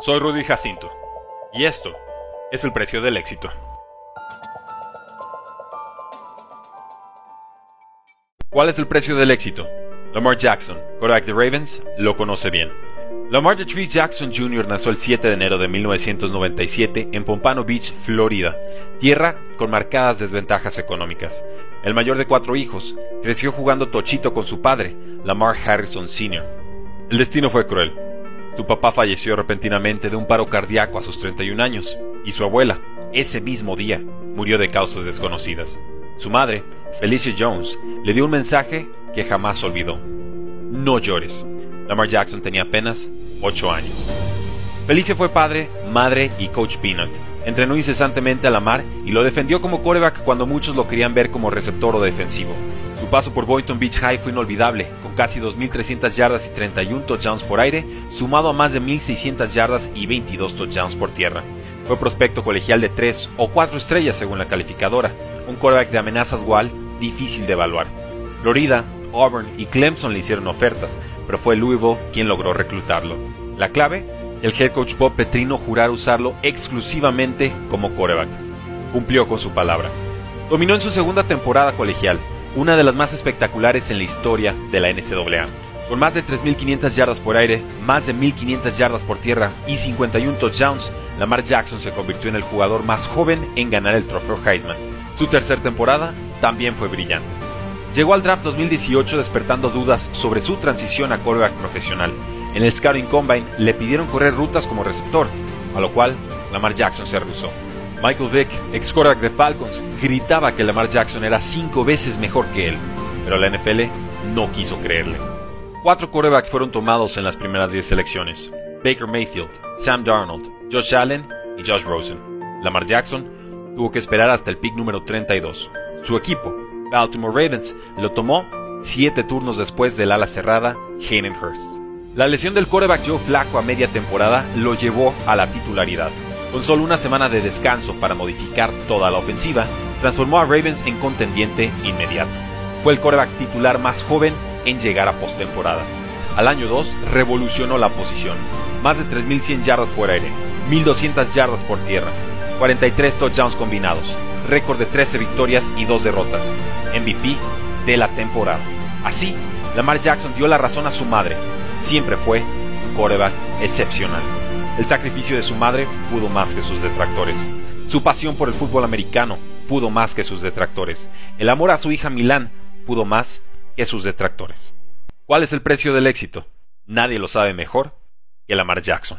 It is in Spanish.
Soy Rudy Jacinto y esto es el precio del éxito. ¿Cuál es el precio del éxito? Lamar Jackson, quarterback de Ravens, lo conoce bien. Lamar Detrice Jackson Jr. nació el 7 de enero de 1997 en Pompano Beach, Florida, tierra con marcadas desventajas económicas. El mayor de cuatro hijos, creció jugando tochito con su padre, Lamar Harrison Sr. El destino fue cruel. Su papá falleció repentinamente de un paro cardíaco a sus 31 años, y su abuela, ese mismo día, murió de causas desconocidas. Su madre, Felicia Jones, le dio un mensaje que jamás olvidó. No llores. Lamar Jackson tenía apenas 8 años. Felicia fue padre, madre y coach Peanut. Entrenó incesantemente a Lamar y lo defendió como quarterback cuando muchos lo querían ver como receptor o defensivo. Su paso por Boynton Beach High fue inolvidable, con casi 2.300 yardas y 31 touchdowns por aire, sumado a más de 1.600 yardas y 22 touchdowns por tierra. Fue prospecto colegial de 3 o 4 estrellas según la calificadora, un quarterback de amenazas dual difícil de evaluar. Florida, Auburn y Clemson le hicieron ofertas, pero fue Louisville quien logró reclutarlo. La clave, el head coach Bob Petrino jurar usarlo exclusivamente como quarterback. Cumplió con su palabra. Dominó en su segunda temporada colegial, una de las más espectaculares en la historia de la NCAA. Con más de 3.500 yardas por aire, más de 1.500 yardas por tierra y 51 touchdowns, Lamar Jackson se convirtió en el jugador más joven en ganar el trofeo Heisman. Su tercera temporada también fue brillante. Llegó al draft 2018 despertando dudas sobre su transición a quarterback profesional. En el Scouting Combine le pidieron correr rutas como receptor, a lo cual Lamar Jackson se rehusó. Michael Vick, ex quarterback de Falcons, gritaba que Lamar Jackson era cinco veces mejor que él, pero la NFL no quiso creerle. Cuatro quarterbacks fueron tomados en las primeras 10 selecciones: Baker Mayfield, Sam Darnold, Josh Allen y Josh Rosen. Lamar Jackson tuvo que esperar hasta el pick número 32. Su equipo, Baltimore Ravens, lo tomó siete turnos después del ala cerrada Hayden Hurst. La lesión del quarterback Joe Flacco a media temporada lo llevó a la titularidad. Con solo una semana de descanso para modificar toda la ofensiva, transformó a Ravens en contendiente inmediato. Fue el quarterback titular más joven en llegar a postemporada. Al año 2 revolucionó la posición. Más de 3.100 yardas por aire, 1.200 yardas por tierra, 43 touchdowns combinados, récord de 13 victorias y 2 derrotas, MVP de la temporada. Así, Lamar Jackson dio la razón a su madre. Siempre fue quarterback excepcional. El sacrificio de su madre pudo más que sus detractores. Su pasión por el fútbol americano pudo más que sus detractores. El amor a su hija Milán pudo más que sus detractores. ¿Cuál es el precio del éxito? Nadie lo sabe mejor que Lamar Jackson.